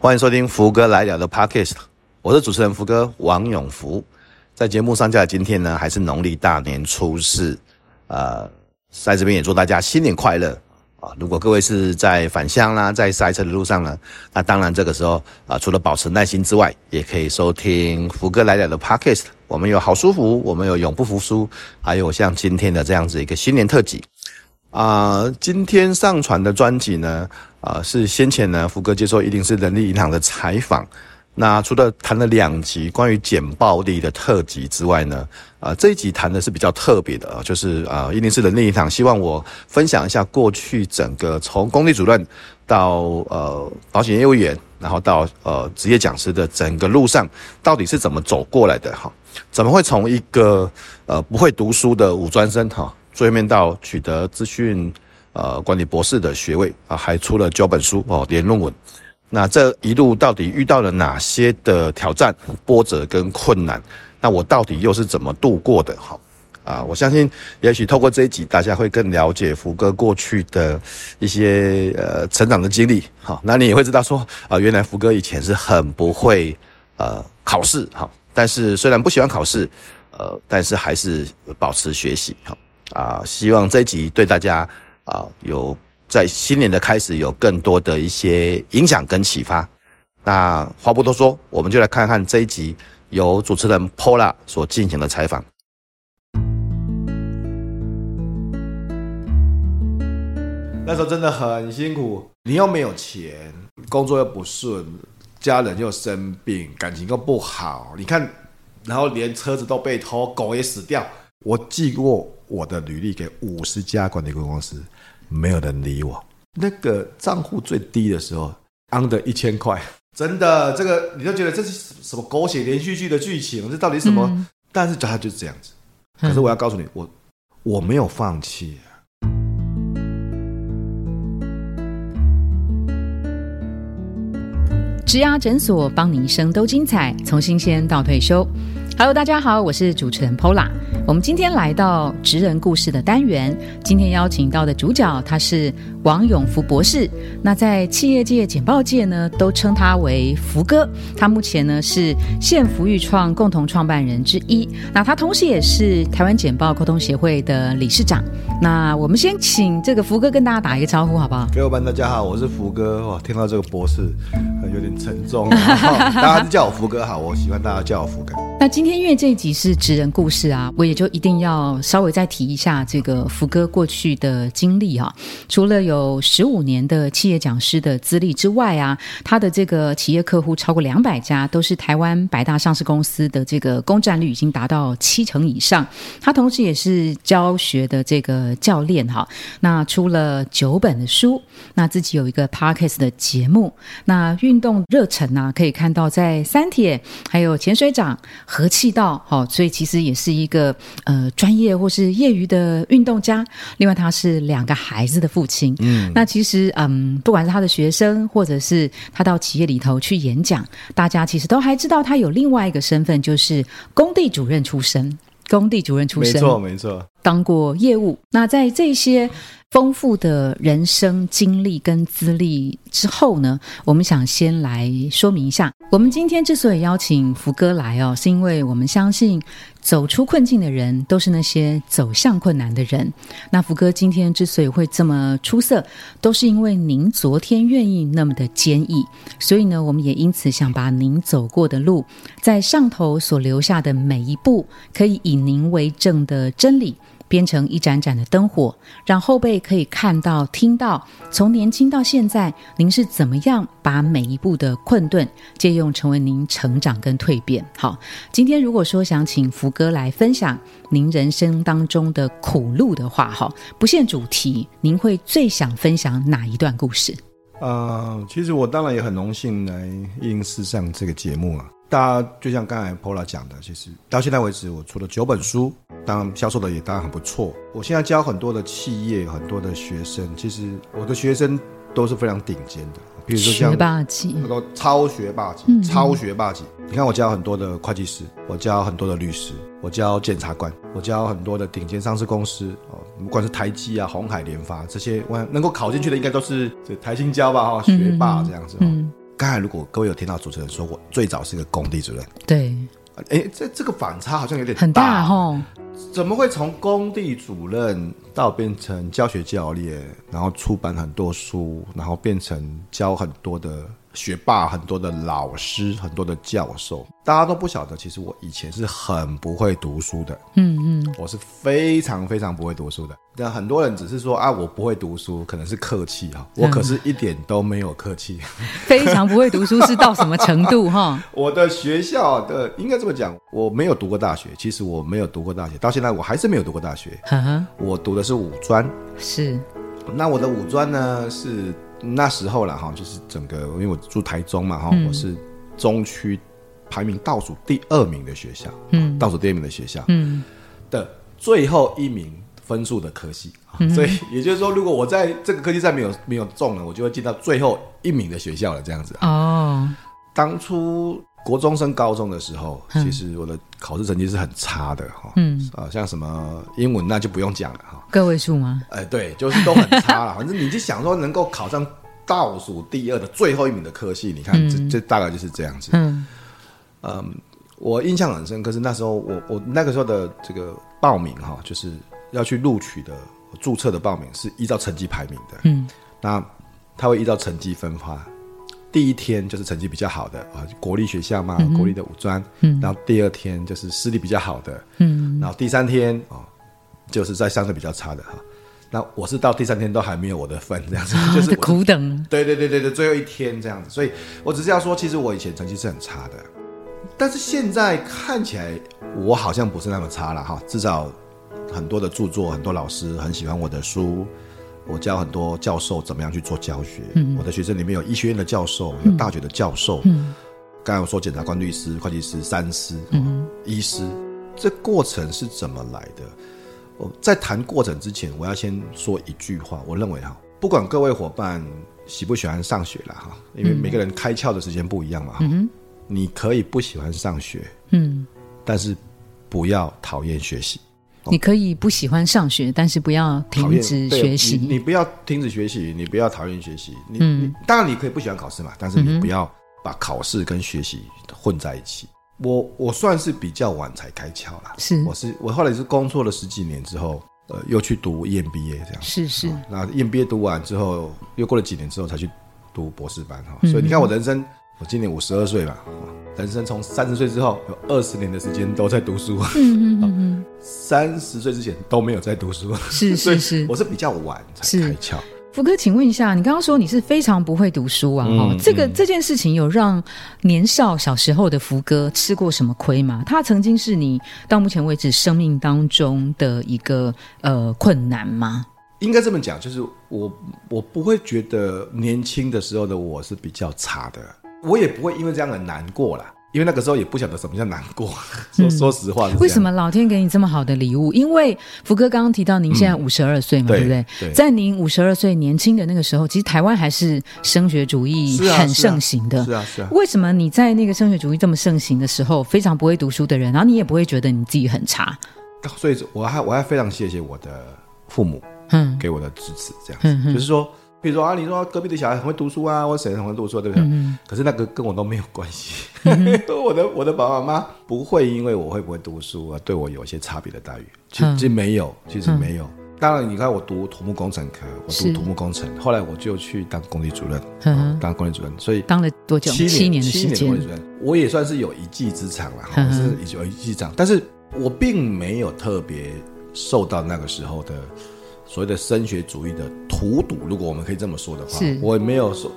欢迎收听福哥来了的 Podcast，我是主持人福哥王永福。在节目上架的今天呢，还是农历大年初四，呃，在这边也祝大家新年快乐啊！如果各位是在返乡啦，在塞车的路上呢，那当然这个时候啊，除了保持耐心之外，也可以收听福哥来了的 Podcast。我们有好舒服，我们有永不服输，还有像今天的这样子一个新年特辑。啊、呃，今天上传的专辑呢，呃，是先前呢福哥接受一定是人力银行的采访。那除了谈了两集关于简报力的特辑之外呢，啊、这一集谈的是比较特别的，就是啊，一定是人力银行希望我分享一下过去整个从工地主任到呃保险业务员，然后到呃职业讲师的整个路上，到底是怎么走过来的哈？怎么会从一个呃不会读书的五专生哈？最后面到取得资讯呃管理博士的学位啊，还出了九本书哦，连论文。那这一路到底遇到了哪些的挑战、波折跟困难？那我到底又是怎么度过的？哈啊，我相信也许透过这一集，大家会更了解福哥过去的一些呃成长的经历。好，那你也会知道说啊，原来福哥以前是很不会呃考试哈，但是虽然不喜欢考试，呃，但是还是保持学习哈。啊，希望这一集对大家啊有在新年的开始有更多的一些影响跟启发。那话不多说，我们就来看看这一集由主持人 Pola 所进行的采访。那时候真的很辛苦，你又没有钱，工作又不顺，家人又生病，感情又不好，你看，然后连车子都被偷，狗也死掉。我寄过我的履历给五十家管理顾问公司，没有人理我。那个账户最低的时候，under 一千块，真的，这个你就觉得这是什么狗血连续剧的剧情？这到底什么？嗯、但是他就是这样子。可是我要告诉你，我我没有放弃、啊。植牙诊所，帮你一生都精彩，从新鲜到退休。Hello，大家好，我是主持人 Pola。我们今天来到职人故事的单元，今天邀请到的主角他是王永福博士。那在企业界、简报界呢，都称他为福哥。他目前呢是现福育创共同创办人之一。那他同时也是台湾简报沟通协会的理事长。那我们先请这个福哥跟大家打一个招呼，好不好？各位大家好，我是福哥。哇，听到这个博士，有点沉重。大家叫我福哥好，我喜欢大家叫我福哥。那今天因为这一集是职人故事啊，我也就一定要稍微再提一下这个福哥过去的经历啊。除了有有十五年的企业讲师的资历之外啊，他的这个企业客户超过两百家，都是台湾百大上市公司的这个公占率已经达到七成以上。他同时也是教学的这个教练哈。那出了九本的书，那自己有一个 Podcast 的节目。那运动热忱啊，可以看到在三铁还有潜水长。和气道，好，所以其实也是一个呃专业或是业余的运动家。另外，他是两个孩子的父亲。嗯，那其实嗯，不管是他的学生，或者是他到企业里头去演讲，大家其实都还知道他有另外一个身份，就是工地主任出身。工地主任出身，没错没错，当过业务。那在这些丰富的人生经历跟资历之后呢，我们想先来说明一下，我们今天之所以邀请福哥来哦，是因为我们相信。走出困境的人，都是那些走向困难的人。那福哥今天之所以会这么出色，都是因为您昨天愿意那么的坚毅。所以呢，我们也因此想把您走过的路，在上头所留下的每一步，可以以您为证的真理。编成一盏盏的灯火，让后辈可以看到、听到，从年轻到现在，您是怎么样把每一步的困顿借用成为您成长跟蜕变。好，今天如果说想请福哥来分享您人生当中的苦路的话，哈，不限主题，您会最想分享哪一段故事？呃，其实我当然也很荣幸来应试上这个节目啊。大家就像刚才 Paula 讲的，其实到现在为止，我出了九本书，当然销售的也当然很不错。我现在教很多的企业，很多的学生，其实我的学生都是非常顶尖的，比如说像学霸级，那个超学霸级，超学霸级。你看我教很多的会计师，我教很多的律师，我教检察官，我教很多的顶尖上市公司哦，不管是台积啊、红海、联发这些，我能够考进去的，应该都是这台新交吧哈，学霸这样子。嗯嗯刚才如果各位有听到主持人说过，最早是一个工地主任，对，哎，这这个反差好像有点很大哦。怎么会从工地主任到变成教学教练，然后出版很多书，然后变成教很多的？学霸很多的老师，很多的教授，大家都不晓得。其实我以前是很不会读书的，嗯嗯，我是非常非常不会读书的。但很多人只是说啊，我不会读书，可能是客气哈。我可是一点都没有客气，非常不会读书是到什么程度 哈？我的学校的应该这么讲，我没有读过大学。其实我没有读过大学，到现在我还是没有读过大学。呵呵，我读的是五专，是。那我的五专呢是。那时候了哈，就是整个，因为我住台中嘛哈，嗯、我是中区排名倒数第二名的学校，嗯，倒数第二名的学校，嗯，的最后一名分数的科系，嗯、所以也就是说，如果我在这个科技赛没有没有中了，我就会进到最后一名的学校了，这样子哦。当初国中升高中的时候，嗯、其实我的考试成绩是很差的哈，嗯啊，像什么英文那就不用讲了哈。个位数吗？哎，对，就是都很差了。反正你就想说能够考上倒数第二的最后一名的科系，你看，嗯、这这大概就是这样子。嗯，嗯，我印象很深可，是那时候我我那个时候的这个报名哈，就是要去录取的注册的报名是依照成绩排名的。嗯，那他会依照成绩分发，第一天就是成绩比较好的啊，国立学校嘛，嗯、国立的五专。嗯，然后第二天就是私立比较好的。嗯，然后第三天啊。就是在相对比较差的哈，那我是到第三天都还没有我的分这样子，哦、就是苦等。对对对对对，最后一天这样子，所以我只是要说，其实我以前成绩是很差的，但是现在看起来我好像不是那么差了哈。至少很多的著作，很多老师很喜欢我的书，我教很多教授怎么样去做教学。嗯，我的学生里面有医学院的教授，有大学的教授。嗯，刚才我说检察官、律师、会计师、三师、嗯，医师，这过程是怎么来的？我在谈过程之前，我要先说一句话。我认为哈，不管各位伙伴喜不喜欢上学了哈，因为每个人开窍的时间不一样嘛你可以不喜欢上学，嗯，但是不要讨厌学习。你可以不喜欢上学，但是不要停止学习。你，你不要停止学习，你不要讨厌学习。你，嗯，你当然你可以不喜欢考试嘛，但是你不要把考试跟学习混在一起。我我算是比较晚才开窍啦，是，我是我后来是工作了十几年之后，呃，又去读 EMBA 这样，是是，那 EMBA 读完之后，又过了几年之后才去读博士班哈，嗯、所以你看我人生，我今年五十二岁吧，人生从三十岁之后有二十年的时间都在读书，嗯嗯嗯，三十岁之前都没有在读书，是是是，我是比较晚才开窍。福哥，请问一下，你刚刚说你是非常不会读书啊？这个、嗯、这件事情有让年少小时候的福哥吃过什么亏吗？他曾经是你到目前为止生命当中的一个呃困难吗？应该这么讲，就是我我不会觉得年轻的时候的我是比较差的，我也不会因为这样很难过啦。因为那个时候也不晓得什么叫难过，说说实话。为什么老天给你这么好的礼物？因为福哥刚刚提到您现在五十二岁嘛，对不对？在您五十二岁年轻的那个时候，其实台湾还是升学主义很盛行的。是啊，是啊。为什么你在那个升学主义这么盛行的时候，非常不会读书的人，然后你也不会觉得你自己很差？所以我还我还非常谢谢我的父母，嗯，给我的支持，这样子，就是说。比如说啊，你说隔壁的小孩很会读书啊，或谁很会读书，对不对？嗯、可是那个跟我都没有关系。嗯、我的我的爸爸妈妈不会因为我会不会读书而对我有一些差别的待遇，其实没有，其实没有。嗯、当然，你看我读土木工程科，我读土木工程，是后来我就去当工地主任，嗯、当工地主任，所以当了多久？七年，七年的时间。七年工地主任，我也算是有一技之长了，嗯、是有一技之长，但是我并没有特别受到那个时候的。所谓的升学主义的荼毒，如果我们可以这么说的话，我也没有说，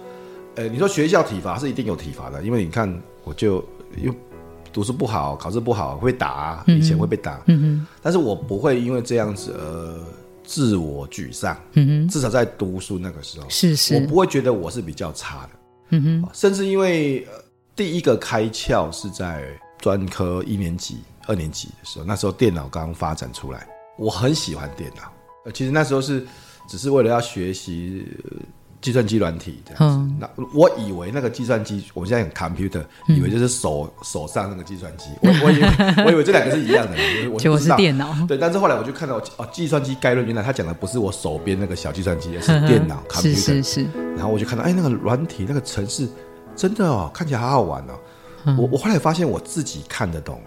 呃，你说学校体罚是一定有体罚的，因为你看，我就又读书不好，考试不好会打，以前会被打，嗯哼，但是我不会因为这样子而自我沮丧，嗯哼，至少在读书那个时候，是是，我不会觉得我是比较差的，嗯哼，甚至因为第一个开窍是在专科一年级、二年级的时候，那时候电脑刚发展出来，我很喜欢电脑。呃，其实那时候是只是为了要学习计算机软体这样子。嗯、那我以为那个计算机，我们现在很 computer，、嗯、以为就是手手上那个计算机。我我以为 我以为这两个是一样的，我就。是电脑。对，但是后来我就看到哦，计算机概论，原来他讲的不是我手边那个小计算机，而是电脑 computer。是是是。然后我就看到，哎，那个软体那个程式真的哦，看起来好好玩哦。嗯、我我后来发现我自己看得懂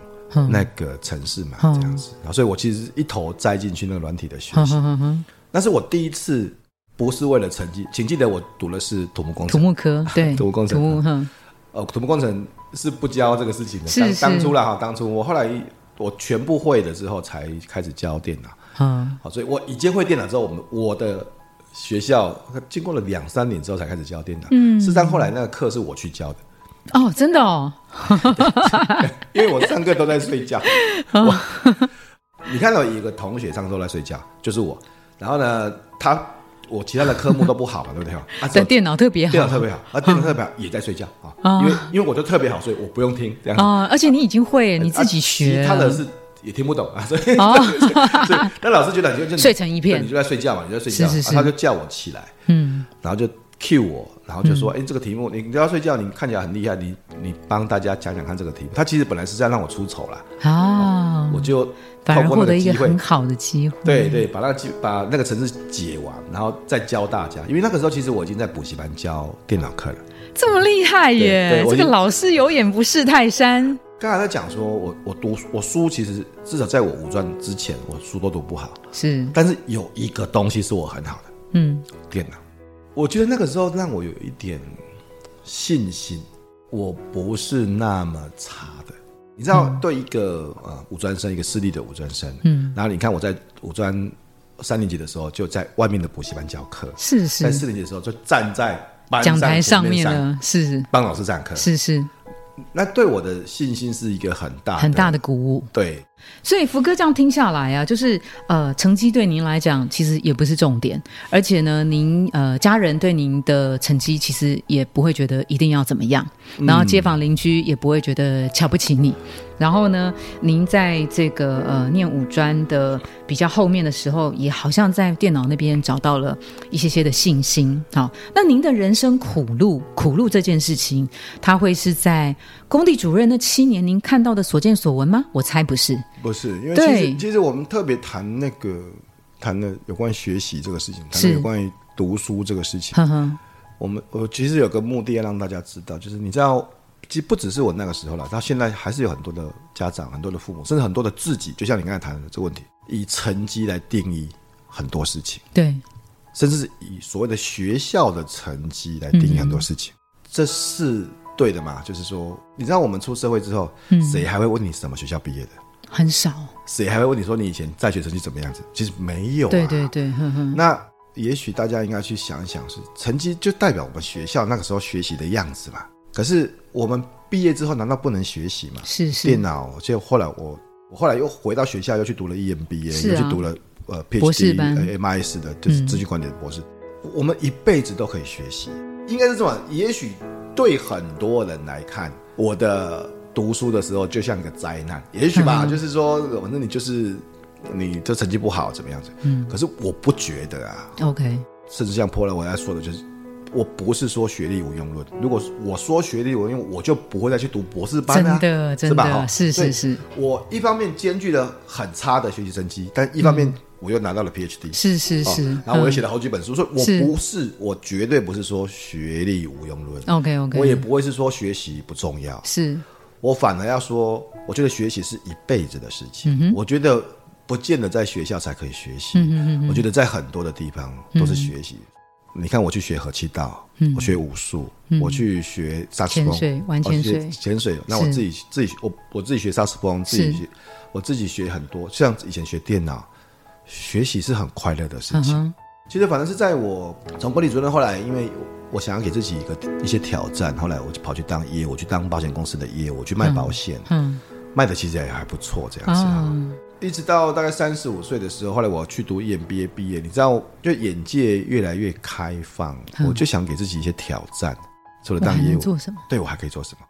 那个城市嘛这样子，然后、嗯、所以我其实一头栽进去那个软体的学习。那是我第一次不是为了成绩，请记得我读的是土木工程。土木科 对，土木工程。土木嗯、呃，土木工程是不教这个事情的。是是当当初了哈，当初我后来我全部会了之后才开始教电脑。嗯，好，所以我已经会电脑之后，我们我的学校经过了两三年之后才开始教电脑。嗯，事实上后来那个课是我去教的。哦，真的哦，因为我上课都在睡觉。我，你看到一个同学上课都在睡觉，就是我。然后呢，他我其他的科目都不好嘛，对不对？啊，但电脑特别好，电脑特别好，啊，电脑特别好也在睡觉啊。因为因为我就特别好，所以我不用听这样。哦，而且你已经会，你自己学。其他的是也听不懂啊，所以所以那老师觉得你就睡成一片，你就在睡觉嘛，你就在睡觉，他就叫我起来，嗯，然后就。Cue 我，然后就说：“哎、嗯，这个题目你你要睡觉，你看起来很厉害，你你帮大家讲讲看这个题目。”他其实本来是在让我出丑啦，啊，我就反而获得一个很好的机会。对对，把那个把那个程式解完，然后再教大家。因为那个时候其实我已经在补习班教电脑课了，这么厉害耶！这个老师有眼不识泰山。刚才在讲说我我读我书，其实至少在我五专之前，我书都读不好。是，但是有一个东西是我很好的，嗯，电脑。我觉得那个时候让我有一点信心，我不是那么差的。你知道，对一个呃五专生，一个私立的五专生，嗯，然后你看我在五专三年级的时候就在外面的补习班教课，是是，在四年级的时候就站在讲台上面了，是帮老师上课，是是。那对我的信心是一个很大很大的鼓舞，对。所以福哥这样听下来啊，就是呃，成绩对您来讲其实也不是重点，而且呢，您呃家人对您的成绩其实也不会觉得一定要怎么样，然后街坊邻居也不会觉得瞧不起你。然后呢，您在这个呃念五专的比较后面的时候，也好像在电脑那边找到了一些些的信心。好，那您的人生苦路，苦路这件事情，它会是在工地主任那七年您看到的所见所闻吗？我猜不是，不是，因为其实其实我们特别谈那个谈的有关学习这个事情，谈有关于读书这个事情。呵呵我们我其实有个目的要让大家知道，就是你知道。其实不只是我那个时候了，到现在还是有很多的家长、很多的父母，甚至很多的自己，就像你刚才谈的这个问题，以成绩来定义很多事情，对，甚至是以所谓的学校的成绩来定义很多事情，嗯、这是对的嘛？就是说，你知道我们出社会之后，嗯、谁还会问你什么学校毕业的？很少。谁还会问你说你以前在学成绩怎么样子？其实没有、啊。对对对，呵呵。那也许大家应该去想一想，是成绩就代表我们学校那个时候学习的样子嘛？可是我们毕业之后难道不能学习吗？是是。电脑，就后来我我后来又回到学校，又去读了 EMBA，又去读了呃 PhD MIS 的，就是资讯管理的博士。我们一辈子都可以学习，应该是这么。也许对很多人来看，我的读书的时候就像一个灾难，也许吧，就是说，反正你就是你这成绩不好怎么样子。嗯。可是我不觉得啊。OK。甚至像破了我要说的就是。我不是说学历无用论，如果我说学历无用，我就不会再去读博士班啊，真的，真的，是吧？是是是。我一方面兼具了很差的学习成绩，但一方面我又拿到了 PhD，是是是。然后我又写了好几本书，所以我不是，我绝对不是说学历无用论。OK OK。我也不会是说学习不重要，是我反而要说，我觉得学习是一辈子的事情。我觉得不见得在学校才可以学习，我觉得在很多的地方都是学习。你看，我去学和气道，我学武术，我去学萨克斯风，潜水，玩潜水，潜水。那我自己自己，我我自己学萨克斯风，自己学，我自己学很多。像以前学电脑，学习是很快乐的事情。其实，反正是在我从管理主任，后来因为我想要给自己一个一些挑战，后来我就跑去当业务，我去当保险公司的业务，我去卖保险，嗯，卖的其实也还不错，这样子。一直到大概三十五岁的时候，后来我去读 EMBA 毕业，你知道，就眼界越来越开放，嗯、我就想给自己一些挑战，除了当业务，做什么？对，我还可以做什么？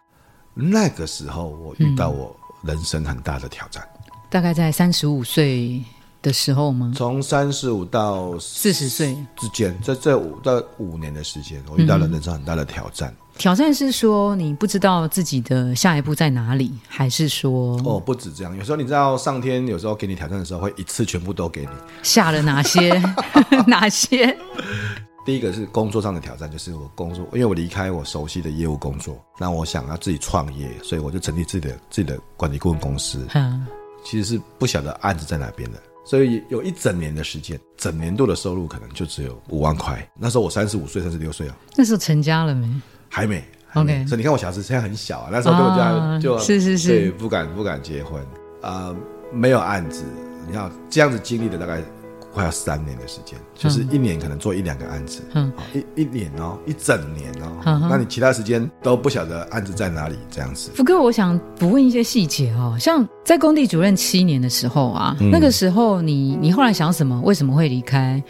那个时候，我遇到我人生很大的挑战。嗯、大概在三十五岁的时候吗？从三十五到四十岁之间，在这五到五年的时间，我遇到了人生很大的挑战。嗯挑战是说你不知道自己的下一步在哪里，还是说哦，不止这样，有时候你知道上天有时候给你挑战的时候会一次全部都给你，下了哪些 哪些？第一个是工作上的挑战，就是我工作，因为我离开我熟悉的业务工作，那我想要自己创业，所以我就成立自己的自己的管理顾问公司。嗯，其实是不晓得案子在哪边的，所以有一整年的时间，整年度的收入可能就只有五万块。那时候我三十五岁，三十六岁啊。那时候成家了没？还没。还没 OK，所以你看我小时现在很小啊，那时候根本就还、啊、就是是是，对，不敢不敢结婚啊、呃，没有案子。你看这样子经历的大概。快要三年的时间，就是一年可能做一两个案子，嗯，一一年哦，一整年哦，嗯、那你其他时间都不晓得案子在哪里，这样子。福哥，我想补问一些细节哦，像在工地主任七年的时候啊，嗯、那个时候你你后来想什么？为什么会离开？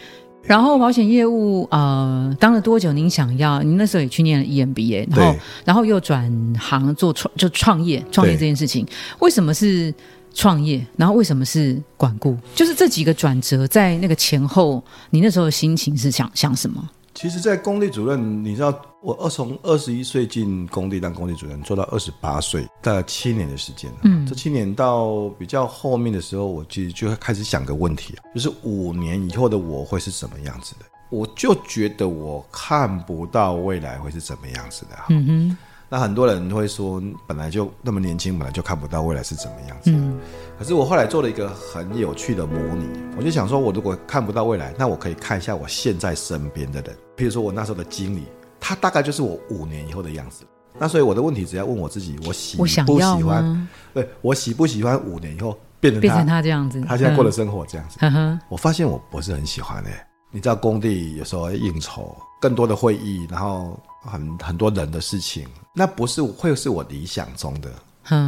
然后保险业务呃当了多久？您想要？您那时候也去念了 EMBA，然后对然后又转行做创就创业创业这件事情，为什么是？创业，然后为什么是管顾？就是这几个转折，在那个前后，你那时候的心情是想想什么？其实，在工地主任，你知道，我二从二十一岁进工地当工地主任，做到二十八岁，大概七年的时间。嗯，这七年到比较后面的时候，我其实就会开始想个问题，就是五年以后的我会是什么样子的？我就觉得我看不到未来会是怎么样子的。嗯哼。那很多人会说，本来就那么年轻，本来就看不到未来是怎么样子。嗯。可是我后来做了一个很有趣的模拟，我就想说，我如果看不到未来，那我可以看一下我现在身边的人，譬如说我那时候的经理，他大概就是我五年以后的样子。那所以我的问题只要问我自己，我喜不喜欢？对，我喜不喜欢五年以后变成他变成他这样子？他现在过的生活这样子。嗯、我发现我不是很喜欢诶、欸。你知道工地有时候应酬，更多的会议，然后很很多人的事情。那不是会是我理想中的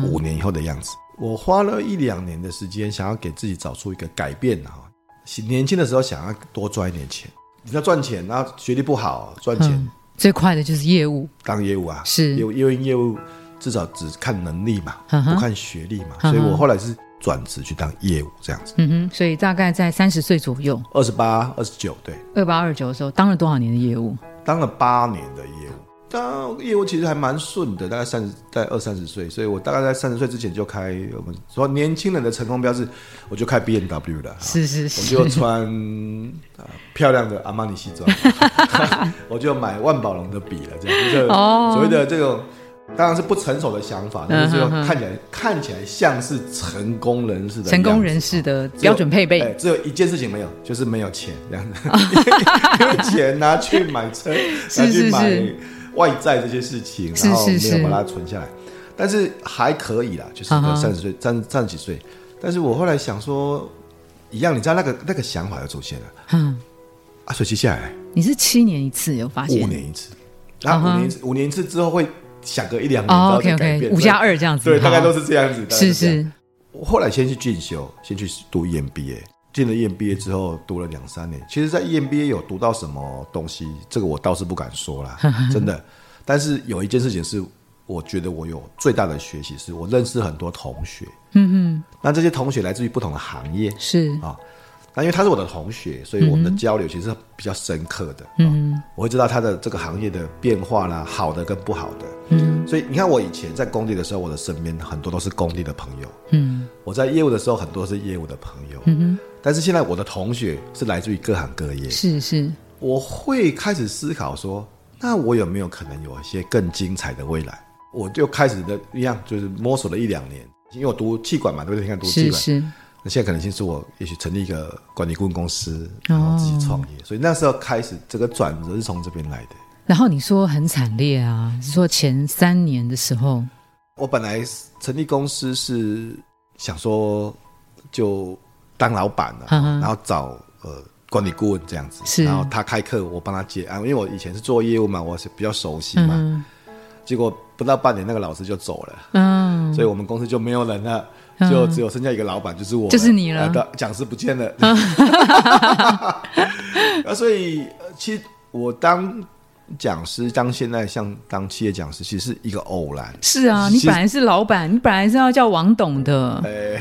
五年以后的样子。嗯、我花了一两年的时间，想要给自己找出一个改变哈。年轻的时候想要多赚一点钱，你要赚钱，然后学历不好赚钱、嗯，最快的就是业务，当业务啊，是业务，因为业务至少只看能力嘛，嗯、不看学历嘛，所以我后来是转职去当业务这样子。嗯哼，所以大概在三十岁左右，二十八、二十九，对，二八二九的时候，当了多少年的业务？当了八年的业务。当业务其实还蛮顺的，大概三十在二三十岁，所以我大概在三十岁之前就开我们说年轻人的成功标志，我就开 B N W 了。是是是，我就穿啊漂亮的阿玛尼西装，我就买万宝龙的笔了，这样就所谓的这种当然是不成熟的想法，但是就看起来看起来像是成功人士的成功人士的标准配备。只有一件事情没有，就是没有钱这样子，因为钱拿去买车，拿去买。外债这些事情，然后没有把它存下来，但是还可以啦，就是三十岁、三三十几岁。但是我后来想说，一样，你知道那个那个想法又出现了。嗯，啊，所以接下来你是七年一次有发现？五年一次，然后五年五年一次之后会想个一两年，然后再改变。五加二这样子，对，大概都是这样子。是是。我后来先去进修，先去读 EMBA。进了 EMBA 之后，读了两三年。其实，在 EMBA 有读到什么东西，这个我倒是不敢说啦，真的。但是有一件事情是，我觉得我有最大的学习，是我认识很多同学。嗯哼。那这些同学来自于不同的行业，是啊。那因为他是我的同学，所以我们的交流其实是比较深刻的。嗯，我会知道他的这个行业的变化啦，好的跟不好的。嗯，所以你看，我以前在工地的时候，我的身边很多都是工地的朋友。嗯，我在业务的时候，很多是业务的朋友。嗯哼，但是现在我的同学是来自于各行各业。是是，我会开始思考说，那我有没有可能有一些更精彩的未来？我就开始的一样，就是摸索了一两年，因为我读气管嘛，对不对？你看读气管。是是现在可能性是我也许成立一个管理顾问公司，然后自己创业，哦、所以那时候开始这个转折是从这边来的。然后你说很惨烈啊，是说前三年的时候，我本来成立公司是想说就当老板了，啊，然后找呃管理顾问这样子，是然后他开课我帮他接案，因为我以前是做业务嘛，我是比较熟悉嘛。嗯、结果不到半年，那个老师就走了，嗯，所以我们公司就没有人了。就只有剩下一个老板，就是我，就是你了。讲师不见了，啊，所以其实我当讲师，当现在像当企业讲师，其实是一个偶然。是啊，你本来是老板，你本来是要叫王董的。哎，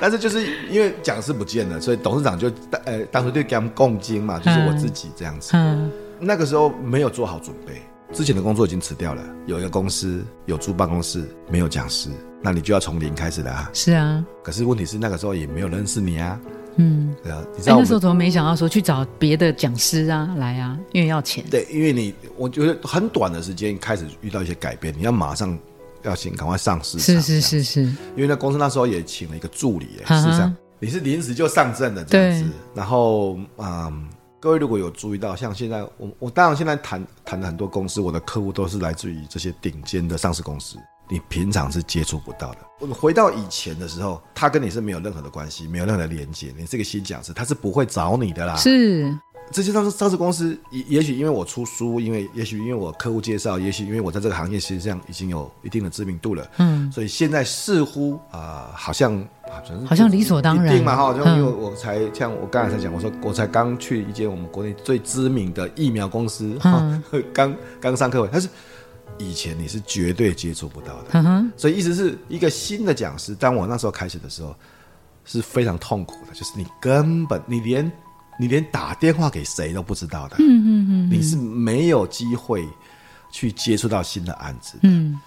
但是就是因为讲师不见了，所以董事长就呃当时就给他们共经嘛，就是我自己这样子。嗯，那个时候没有做好准备，之前的工作已经辞掉了，有一个公司有租办公室，没有讲师。那你就要从零开始的啊！是啊，可是问题是那个时候也没有认识你啊，嗯，对啊，你知道、欸、那时候怎么没想到说去找别的讲师啊来啊？因为要钱。对，因为你我觉得很短的时间开始遇到一些改变，你要马上要先赶快上市。是是是是。因为那公司那时候也请了一个助理，事实上你是临时就上阵的这样子。然后嗯，各位如果有注意到，像现在我我当然现在谈谈的很多公司，我的客户都是来自于这些顶尖的上市公司。你平常是接触不到的。我们回到以前的时候，他跟你是没有任何的关系，没有任何的连接。你这个新讲师，他是不会找你的啦。是这些上市上市公司，也也许因为我出书，因为也许因为我客户介绍，也许因为我在这个行业实际上已经有一定的知名度了。嗯，所以现在似乎啊、呃，好像好像理所当然，一定嘛哈。就因为我才像我刚才才讲，我说我才刚去一间我们国内最知名的疫苗公司，哈，刚刚上课会，但是。以前你是绝对接触不到的，嗯、哼所以意思是一个新的讲师。当我那时候开始的时候，是非常痛苦的，就是你根本你连你连打电话给谁都不知道的，嗯嗯嗯，你是没有机会去接触到新的案子，嗯，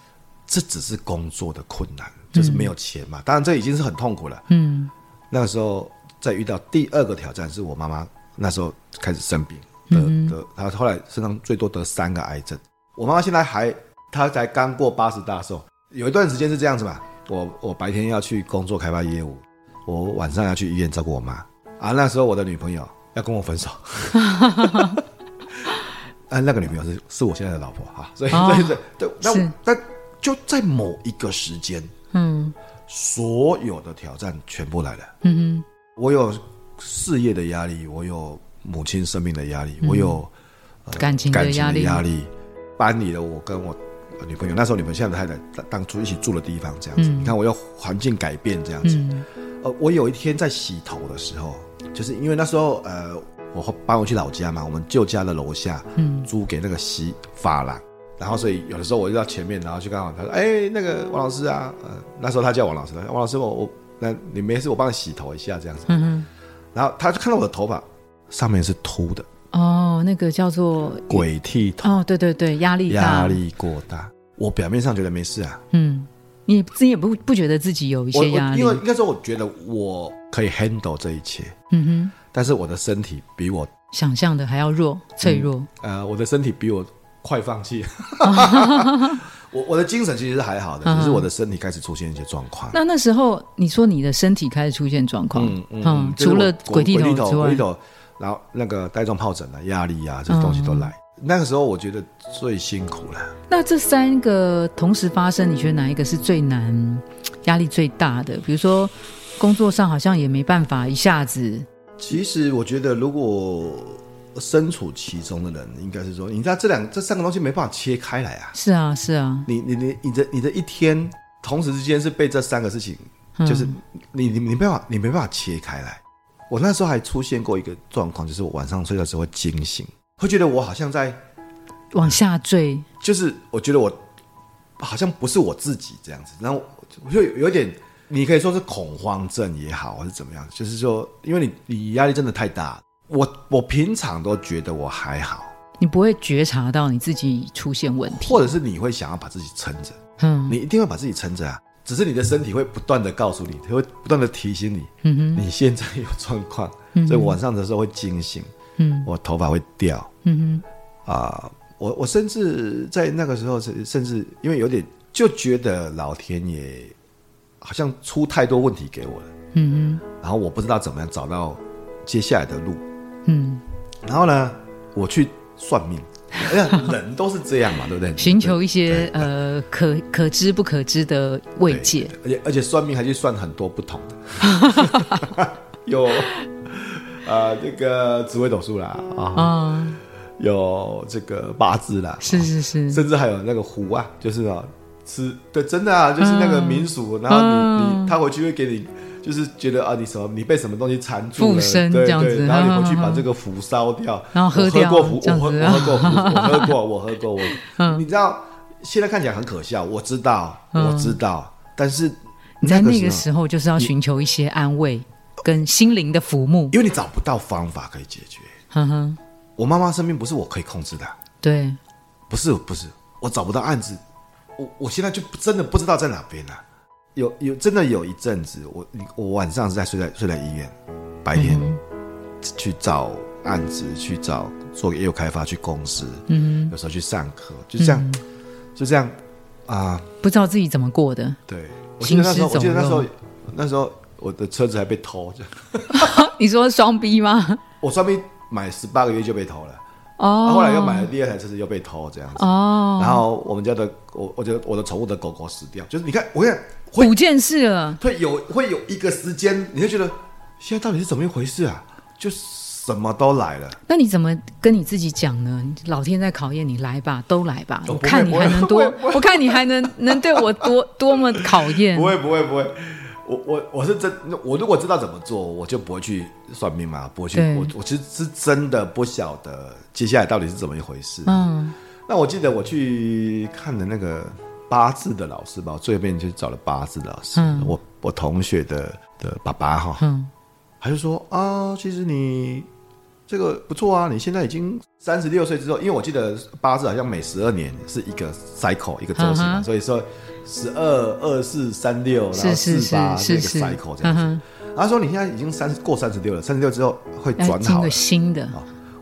这只是工作的困难，就是没有钱嘛。当然这已经是很痛苦了，嗯，那个时候再遇到第二个挑战，是我妈妈那时候开始生病得得，她后来身上最多得三个癌症。我妈妈现在还，她才刚过八十大寿，有一段时间是这样子嘛。我我白天要去工作开发业务，我晚上要去医院照顾我妈。啊，那时候我的女朋友要跟我分手，啊，那个女朋友是是我现在的老婆哈，所以所以对对，那但就在某一个时间，嗯，所有的挑战全部来了，嗯哼，我有事业的压力，我有母亲生命的压力，我有感情的压力。搬离了我跟我女朋友，那时候女朋友现在太太当初一起住的地方，这样子。嗯、你看，我要环境改变这样子。嗯、呃，我有一天在洗头的时候，就是因为那时候呃，我搬回去老家嘛，我们旧家的楼下，嗯，租给那个洗发廊，然后所以有的时候我就到前面，然后去刚好他说，哎、欸，那个王老师啊，呃，那时候他叫王老师，王老师我我那你没事，我帮你洗头一下这样子。嗯哼。然后他就看到我的头发上面是秃的。哦，那个叫做鬼剃头。哦，对对对，压力大，压力过大。我表面上觉得没事啊，嗯，你自己也不不觉得自己有一些压力，因为应该说，我觉得我可以 handle 这一切，嗯哼。但是我的身体比我想象的还要弱，脆弱。嗯、呃，我的身体比我快放弃。我我的精神其实是还好的，只是我的身体开始出现一些状况。那那时候你说你的身体开始出现状况，嗯嗯，除了鬼剃头之外。然后那个带状疱疹啊、压力啊，这些东西都来。嗯、那个时候我觉得最辛苦了。那这三个同时发生，你觉得哪一个是最难、压力最大的？比如说工作上好像也没办法一下子。其实我觉得，如果身处其中的人，应该是说，你知道这两、这三个东西没办法切开来啊。是啊，是啊。你、你、你、你的、你的一天，同时之间是被这三个事情，就是你、你、你没办法，你没办法切开来。我那时候还出现过一个状况，就是我晚上睡的时候会惊醒，会觉得我好像在往下坠，就是我觉得我好像不是我自己这样子，然后我就有点，你可以说是恐慌症也好，或是怎么样，就是说，因为你你压力真的太大，我我平常都觉得我还好，你不会觉察到你自己出现问题，或者是你会想要把自己撑着，嗯，你一定会把自己撑着啊。只是你的身体会不断的告诉你，会不断的提醒你，嗯哼，你现在有状况，所以晚上的时候会惊醒，嗯，我头发会掉，嗯哼，啊、呃，我我甚至在那个时候，甚至因为有点就觉得老天爷好像出太多问题给我了，嗯哼，然后我不知道怎么样找到接下来的路，嗯，然后呢，我去算命。人都是这样嘛，对不对？寻求一些呃可可知不可知的慰藉，而且而且算命还去算很多不同的，有啊这个紫微斗数啦啊，有这个八字啦，是是是，甚至还有那个符啊，就是啊，吃对真的啊，就是那个民俗，然后你你他回去会给你。就是觉得啊，你什么，你被什么东西缠住了，附身这样子，然后你回去把这个符烧掉，然后喝掉，我喝过符，我喝我喝过符，我喝过，我喝过，我，你知道，现在看起来很可笑，我知道，我知道，但是你在那个时候就是要寻求一些安慰跟心灵的抚木，因为你找不到方法可以解决。哼哼，我妈妈生病不是我可以控制的，对，不是不是，我找不到案子，我我现在就真的不知道在哪边了。有有真的有一阵子，我我晚上是在睡在睡在医院，白天去找案子，去找做业务开发，去公司，嗯，有时候去上课，就这样，嗯、就这样啊，呃、不知道自己怎么过的。对，我记得那时候，我记得那时候，那时候我的车子还被偷。你说双逼吗？我双逼买十八个月就被偷了。哦，后来又买了第二台车子，又被偷这样子。哦，然后我们家的我，我觉得我的宠物的狗狗死掉，就是你看，我看五件事了，会有会有一个时间，你会觉得现在到底是怎么一回事啊？就什么都来了。那你怎么跟你自己讲呢？老天在考验你，来吧，都来吧，我看你还能多，我看你还能能对我多多么考验。不会不会不会。我我我是真，我如果知道怎么做，我就不会去算命嘛，不会去。我我其实是真的不晓得接下来到底是怎么一回事。嗯，那我记得我去看的那个八字的老师吧，我最后面就找了八字的老师，嗯、我我同学的的爸爸哈，嗯，他就说啊，其实你这个不错啊，你现在已经三十六岁之后，因为我记得八字好像每十二年是一个 cycle 一个周期嘛，嗯、所以说。十二二四三六，然后四八一个 cycle 这样子。他说：“你现在已经三十过三十六了，三十六之后会转好。”新的。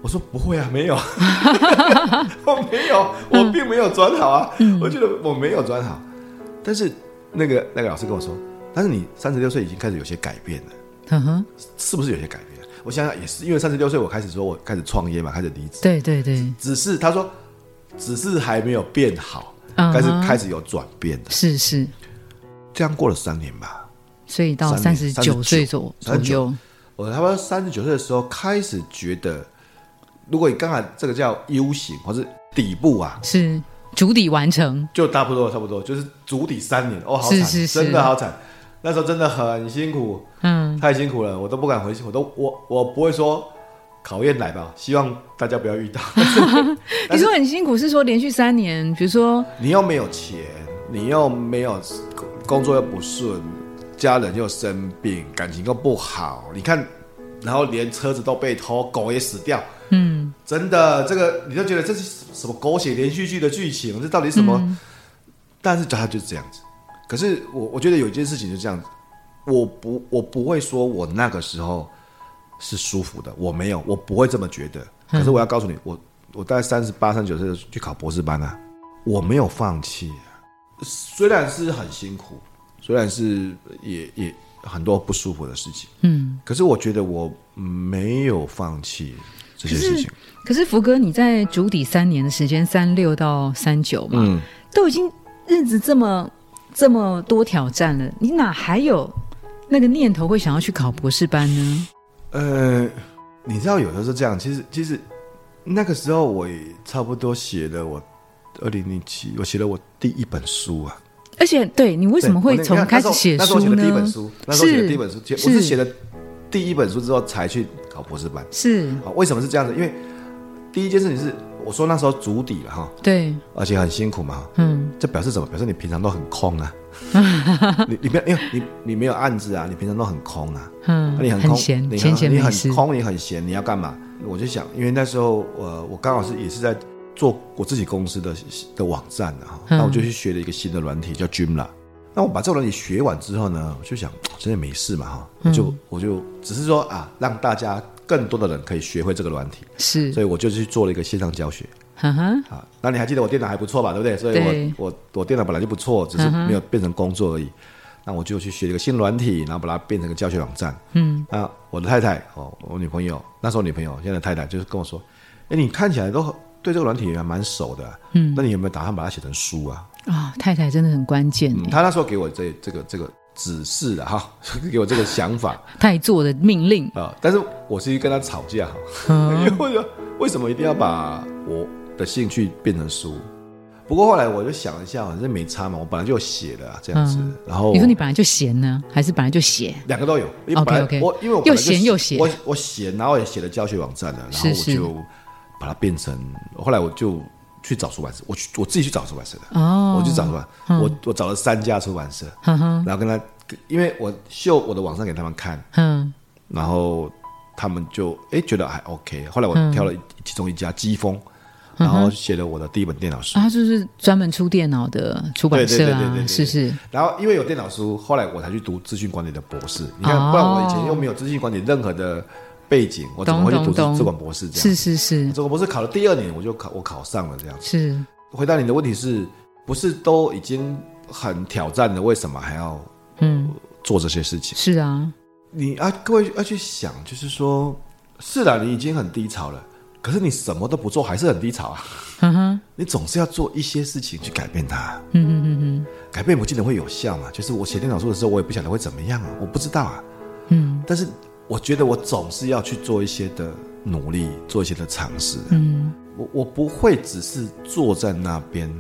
我说：“不会啊，没有，我没有，我并没有转好啊。我觉得我没有转好。但是那个那个老师跟我说，但是你三十六岁已经开始有些改变了。嗯哼，是不是有些改变？我想想也是，因为三十六岁我开始说我开始创业嘛，开始离职。对对对。只是他说，只是还没有变好。”开始开始有转变的，是是，这样过了三年吧，所以到三十九岁左左右，我差不多三十九岁的时候开始觉得，如果你刚才这个叫 U 型或是底部啊，是主底完成，就差不多差不多，就是主底三年。哦，好惨，真的好惨，那时候真的很辛苦，嗯，太辛苦了，我都不敢回去，我都我我不会说。考验来吧，希望大家不要遇到。你说很辛苦，是说连续三年，比如说你又没有钱，你又没有工作又不顺，家人又生病，感情又不好，你看，然后连车子都被偷，狗也死掉，嗯，真的，这个你就觉得这是什么狗血连续剧的剧情？这到底什么？嗯、但是他就是这样子。可是我我觉得有一件事情是这样子，我不我不会说我那个时候。是舒服的，我没有，我不会这么觉得。可是我要告诉你，我我大概三十八、三十九岁去考博士班啊，我没有放弃。虽然是很辛苦，虽然是也也很多不舒服的事情，嗯，可是我觉得我没有放弃这些事情。可是福哥，你在主底三年的时间，三六到三九嘛，嗯，都已经日子这么这么多挑战了，你哪还有那个念头会想要去考博士班呢？呃，你知道有的时候是这样，其实其实那个时候我也差不多写了我二零零七，我写了我第一本书啊。而且，对你为什么会从开始写书呢？那时候写的第一本书，那时候写的第一本书，我是写了第一本书之后才去考博士班。是啊，为什么是这样子？因为第一件事情是我说那时候足底了哈，对，而且很辛苦嘛，嗯，这表示什么？表示你平常都很空啊。你你没有，因为你你没有案子啊，你平常都很空啊，嗯，你很空，闲你很闲你很空，你很闲，你要干嘛？我就想，因为那时候呃，我刚好是也是在做我自己公司的的网站的哈，那、嗯、我就去学了一个新的软体叫 Joomla。那我把这个软体学完之后呢，我就想，真的没事嘛哈，我就我就只是说啊，让大家更多的人可以学会这个软体，是，所以我就去做了一个线上教学。哈哈，啊，那你还记得我电脑还不错吧？对不对？所以我我我电脑本来就不错，只是没有变成工作而已。那我就去学一个新软体，然后把它变成个教学网站。嗯，那我的太太哦，我女朋友那时候女朋友现在太太就是跟我说：“哎，你看起来都对这个软体还蛮熟的。嗯，那你有没有打算把它写成书啊？”啊，太太真的很关键。她那时候给我这这个这个指示的哈，给我这个想法，太做的命令啊。但是我是去跟他吵架哈，因为为什么一定要把我。的兴趣变成书，不过后来我就想了一下，反正没差嘛，我本来就写了啊，这样子。嗯、然后你说你本来就闲呢，还是本来就写？两个都有。OK OK。我因为我又闲又写，我我写，然后也写了教学网站了，然后我就把它变成。后来我就去找出版社，我去我自己去找出版社的。哦。我去找出版，嗯、我我找了三家出版社，嗯、然后跟他，因为我秀我的网上给他们看，嗯，然后他们就哎觉得还 OK。后来我挑了其中一家机锋。然后写了我的第一本电脑书。啊，就是专门出电脑的出版社啊，是是。然后因为有电脑书，后来我才去读资讯管理的博士。你看，不然我以前又没有资讯管理任何的背景，我怎么会去读资管博士？这样是是是。资管博士考了第二年，我就考我考上了这样子。是。回答你的问题是不是都已经很挑战了？为什么还要嗯做这些事情？是啊。你啊，各位要去想，就是说，是的，你已经很低潮了，可是你什么都不做，还是很低潮啊。嗯哼，你总是要做一些事情去改变它。嗯嗯嗯嗯，改变不见得会有效嘛。就是我写电脑书的时候，我也不晓得会怎么样啊，我不知道啊。嗯，但是我觉得我总是要去做一些的努力，做一些的尝试。嗯，我我不会只是坐在那边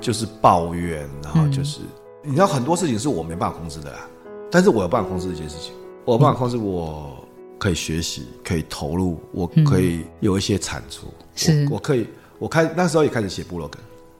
就是抱怨，然后就是、嗯、你知道很多事情是我没办法控制的啦，但是我有办法控制一些事情。我有办法控制，我可以学习，可以投入，我可以有一些产出。是，我可以，我开那时候也开始写部落格。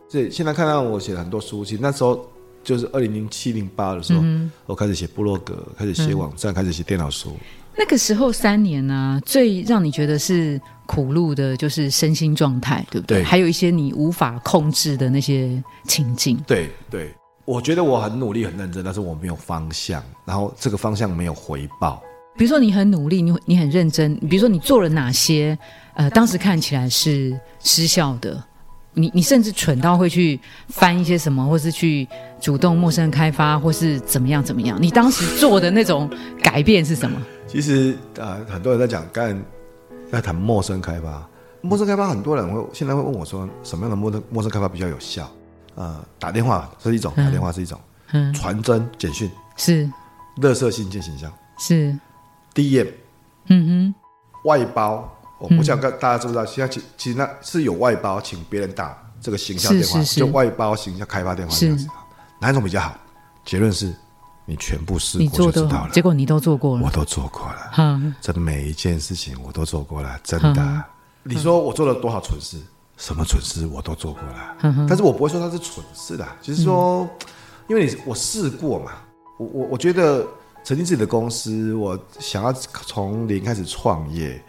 所以现在看到我写了很多书，其实那时候就是二零零七零八的时候，嗯、我开始写部落格，开始写网站，嗯、开始写电脑书。那个时候三年呢、啊，最让你觉得是苦路的，就是身心状态，对不对？对，还有一些你无法控制的那些情境。对对。我觉得我很努力、很认真，但是我没有方向，然后这个方向没有回报。比如说你很努力，你你很认真，比如说你做了哪些，呃，当时看起来是失效的，你你甚至蠢到会去翻一些什么，或是去主动陌生开发，或是怎么样怎么样？你当时做的那种改变是什么？其实啊、呃，很多人在讲，干在谈陌生开发，陌生开发很多人会现在会问我说，什么样的陌生陌生开发比较有效？呃，打电话是一种，打电话是一种，嗯，传真、简讯是，垃圾信件形象是，DM，嗯哼，外包，我不想跟大家知不知道？现在其其实那是有外包，请别人打这个形象电话，就外包形象开发电话这样子，哪一种比较好？结论是，你全部试过就知道了。结果你都做过了，我都做过了，嗯，真的每一件事情我都做过了，真的。你说我做了多少蠢事？什么蠢事我都做过了，但是我不会说它是蠢事的，就是说，因为你我试过嘛，我我我觉得成立自己的公司，我想要从零开始创业，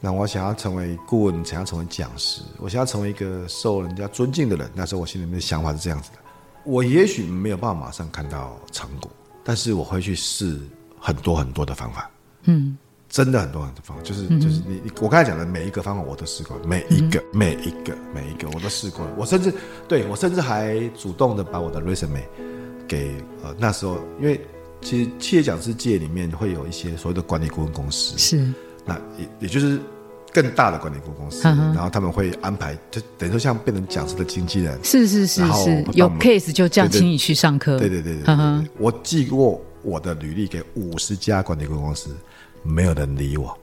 那我想要成为顾问，想要成为讲师，我想要成为一个受人家尊敬的人，那时候我心里面的想法是这样子的，我也许没有办法马上看到成果，但是我会去试很多很多的方法，嗯。真的很多很多方法，就是就是你你我刚才讲的每一个方法我都试过，每一个每一个每一个我都试过。了。我甚至对我甚至还主动的把我的 resume 给呃那时候，因为其实企业讲师界里面会有一些所谓的管理顾问公司，是。那也也就是更大的管理公司，然后他们会安排，就等于说像变成讲师的经纪人，是是是是，有 case 就这样请你去上课，对对对对，我寄过我的履历给五十家管理公司。没有人理我，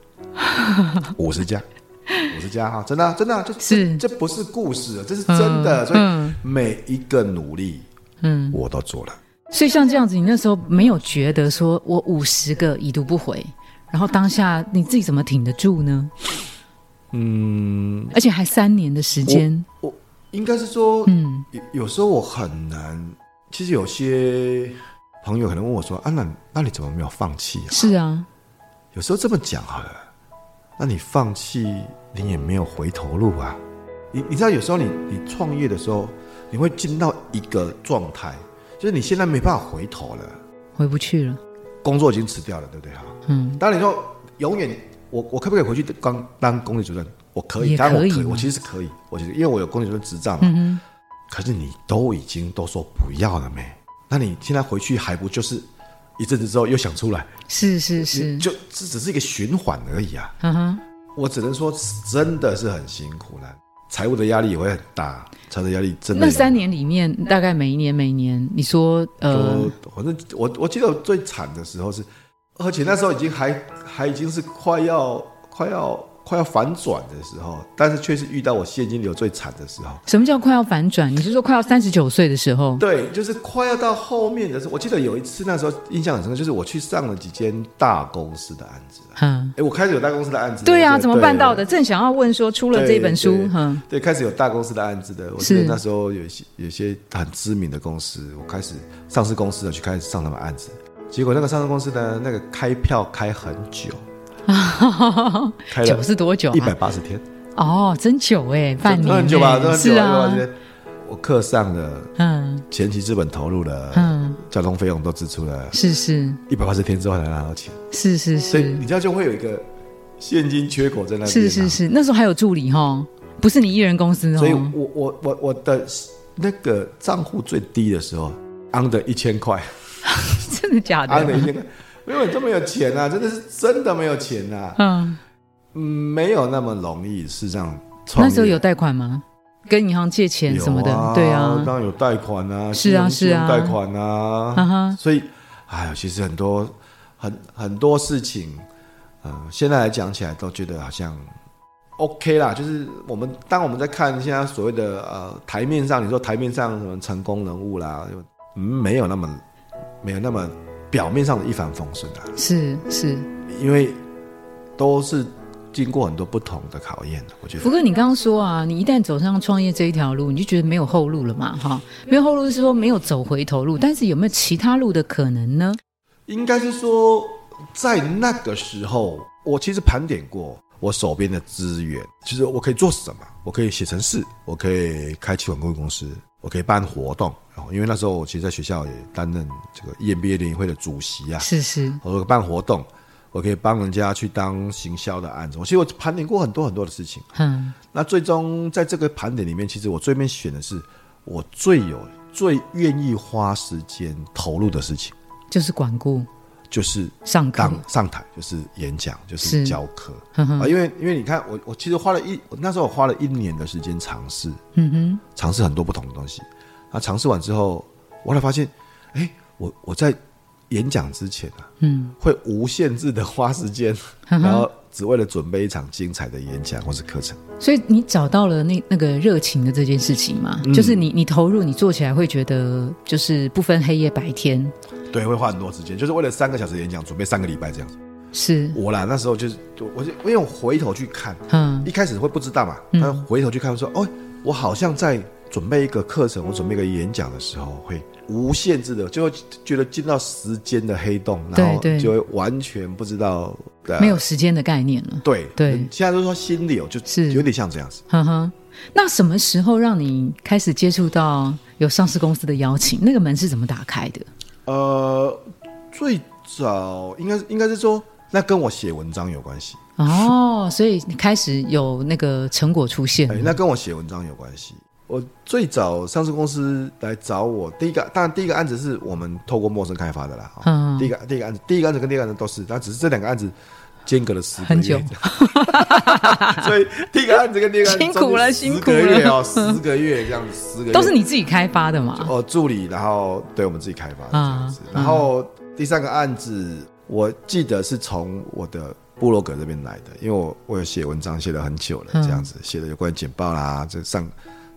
五十家，五十家哈，真的、啊、真的、啊，这是。这不是故事，这是真的，嗯、所以每一个努力，嗯，我都做了。所以像这样子，你那时候没有觉得说我五十个已读不回，然后当下你自己怎么挺得住呢？嗯，而且还三年的时间，我，我应该是说，嗯，有有时候我很难。其实有些朋友可能问我说：“啊，那那你怎么没有放弃啊？”是啊。有时候这么讲好了，那你放弃，你也没有回头路啊。你你知道，有时候你你创业的时候，你会进到一个状态，就是你现在没办法回头了，回不去了。工作已经辞掉了，对不对哈？嗯。当然你说永远，我我可不可以回去当当公司主任？我可以，当然我可以，我其实是可以，我觉得因为我有公司主任执照嘛。嗯哼。可是你都已经都说不要了没？那你现在回去还不就是？一阵子之后又想出来，是是是，就这只是一个循环而已啊。嗯哼，我只能说真的是很辛苦了，财务的压力也会很大，财务的压力真的。那三年里面，大概每一年每一年，你说呃，反正我我记得我最惨的时候是，而且那时候已经还还已经是快要快要。快要反转的时候，但是却是遇到我现金流最惨的时候。什么叫快要反转？你是说快要三十九岁的时候？对，就是快要到后面的时候。我记得有一次，那时候印象很深刻，就是我去上了几间大公司的案子。嗯，哎，我开始有大公司的案子。对啊，怎么办到的？正想要问说，出了这本书，嗯，对，开始有大公司的案子的。我记得那时候有一些有些很知名的公司，我开始上市公司的去开始上他们案子。结果那个上市公司的那个开票开很久。开了，久是多久？一百八十天。哦，真久哎，半年很久吧，很久是啊。我课上的，嗯，前期资本投入了，嗯，交通费用都支出了，是是，一百八十天之后才拿到钱，是是是，所以你这样就会有一个现金缺口在那边，是是是，那时候还有助理哈，不是你一人公司哦，所以我我我我的那个账户最低的时候，under 一千块，真的假的？under 一千块，因为你都没有钱啊，真的是真的没有钱啊，嗯嗯，没有那么容易，是这样。那时候有贷款吗？跟银行借钱什么的，啊、对啊，当然有贷款啊，是啊是啊，贷款啊，啊哈所以，哎呀，其实很多很很多事情，呃，现在来讲起来都觉得好像 OK 啦。就是我们当我们在看现在所谓的呃台面上，你说台面上什么成功人物啦，嗯，没有那么没有那么表面上的一帆风顺啊，是是，因为都是。经过很多不同的考验的，我觉得。福哥，你刚刚说啊，你一旦走上创业这一条路，你就觉得没有后路了嘛？哈，没有后路是说没有走回头路，但是有没有其他路的可能呢？应该是说，在那个时候，我其实盘点过我手边的资源，其实我可以做什么？我可以写程式，我可以开企管顾问公司，我可以办活动。因为那时候我其实在学校也担任这个 EMBA 联谊会的主席啊，是是，我办活动。我可以帮人家去当行销的案子，我其实我盘点过很多很多的事情。嗯，那最终在这个盘点里面，其实我最面选的是我最有、最愿意花时间投入的事情，就是管顾，就是上岗、上台，就是演讲，就是教课啊。因为因为你看，我我其实花了一那时候我花了一年的时间尝试，嗯哼，尝试很多不同的东西。啊尝试完之后，我后来发现，哎，我我在。演讲之前啊，嗯，会无限制的花时间，嗯、然后只为了准备一场精彩的演讲或是课程。所以你找到了那那个热情的这件事情嘛？嗯、就是你你投入，你做起来会觉得就是不分黑夜白天。对，会花很多时间，就是为了三个小时演讲，准备三个礼拜这样子。是我啦，那时候就是我就因为我回头去看，嗯，一开始会不知道嘛，但回头去看说，哦，我好像在准备一个课程，我准备一个演讲的时候会。无限制的，就会觉得进到时间的黑洞，然后就会完全不知道，没有时间的概念了。对对，现在都说心流，就是有点像这样子。呵呵，那什么时候让你开始接触到有上市公司的邀请？那个门是怎么打开的？呃，最早应该应该是说，那跟我写文章有关系。哦，所以你开始有那个成果出现，那跟我写文章有关系。我最早上市公司来找我，第一个当然第一个案子是我们透过陌生开发的啦。嗯，第一个第一个案子，第一个案子跟第二个案子都是，但只是这两个案子间隔了十个月，很久，所以第一个案子跟第二个案子辛苦了，辛苦了哦，十个月这样子，十个月都是你自己开发的嘛？哦，助理，然后对我们自己开发的这样子，然后第三个案子我记得是从我的部落格这边来的，因为我我有写文章写了很久了，这样子写的有关于简报啦，这上。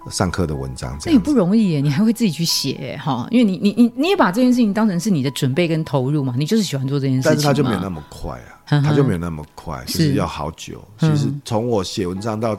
上课的文章，这也不容易耶，你还会自己去写哈，因为你你你你也把这件事情当成是你的准备跟投入嘛，你就是喜欢做这件事情，但是他就没有那么快啊，他就没有那么快，就是。要好久。其实从我写文章到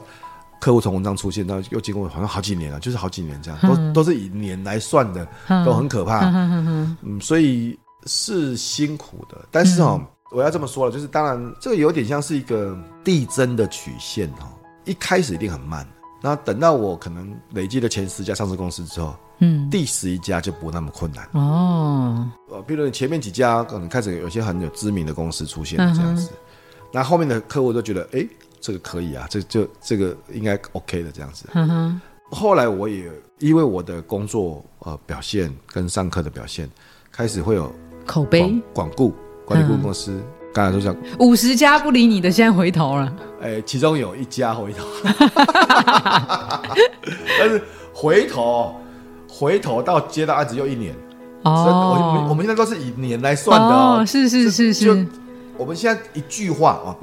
客户从文章出现到又经过好像好几年了，就是好几年这样，呵都都是以年来算的，呵都很可怕。嗯，所以是辛苦的，但是哦，嗯、我要这么说了，就是当然这个有点像是一个递增的曲线哈，一开始一定很慢。那等到我可能累积了前十家上市公司之后，嗯，第十一家就不那么困难哦。呃，比如你前面几家可能开始有些很有知名的公司出现这样子，那后面的客户都觉得，哎，这个可以啊，这就这个应该 OK 的这样子。嗯哼。后来我也因为我的工作呃表现跟上课的表现，开始会有口碑管顾管理顾问公司。刚才都讲五十家不理你的，现在回头了。哎，其中有一家回头，但是回头回头到接到案子又一年哦。我们我们现在都是以年来算的哦。是是是是。就我们现在一句话啊，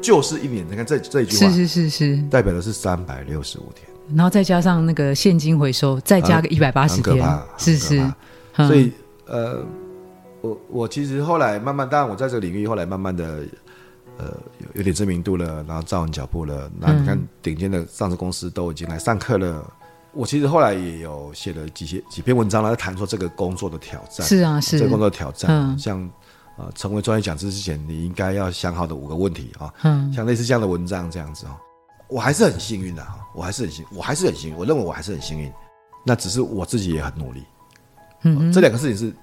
就是一年。你看这这一句话，是是是是，代表的是三百六十五天，然后再加上那个现金回收，再加个一百八十天，是是。所以呃。我我其实后来慢慢，当然我在这个领域后来慢慢的，呃，有有点知名度了，然后站稳脚步了。那你看顶尖的上市公司都已经来上课了。嗯、我其实后来也有写了几些几篇文章来谈说这个工作的挑战。是啊，是这个工作的挑战。嗯、像呃，成为专业讲师之前，你应该要想好的五个问题啊。嗯。像类似这样的文章这样子哦。我还是很幸运的哈，我还是很幸，我还是很幸运，我认为我还是很幸运。那只是我自己也很努力。嗯、呃，这两个事情是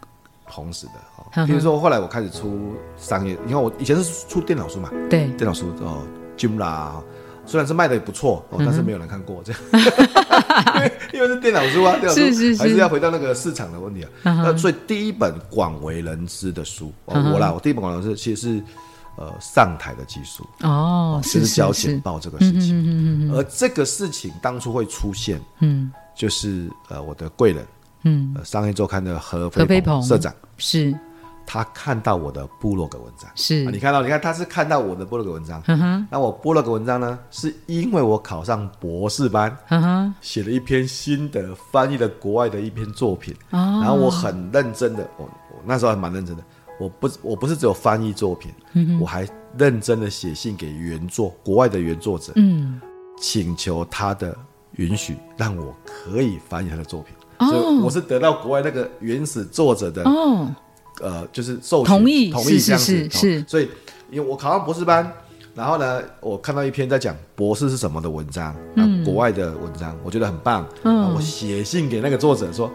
同时的啊。比如说后来我开始出商业，你看我以前是出电脑书嘛，对，电脑书哦，Joomla。虽然是卖的也不错哦，但是没有人看过这样，因 为因为是电脑书啊，电脑书还是要回到那个市场的问题啊。那所以第一本广为人知的书，我啦，我第一本广为人知其实是呃上台的技术哦，就是交简报这个事情。而这个事情当初会出现，嗯，就是呃我的贵人，嗯，商业周刊的何飞鹏社长是。他看到我的部落格文章，是、啊、你看到？你看他是看到我的部落格文章，嗯哼。那我部落格文章呢，是因为我考上博士班，嗯哼，写了一篇心得，翻译了国外的一篇作品，哦。然后我很认真的，我我那时候还蛮认真的，我不我不是只有翻译作品，嗯，我还认真的写信给原作国外的原作者，嗯，请求他的允许，让我可以翻译他的作品。哦，所以我是得到国外那个原始作者的，哦。呃，就是授权同意同意这样子，是是，所以因为我考上博士班，然后呢，我看到一篇在讲博士是什么的文章，嗯，国外的文章，我觉得很棒，嗯，我写信给那个作者说，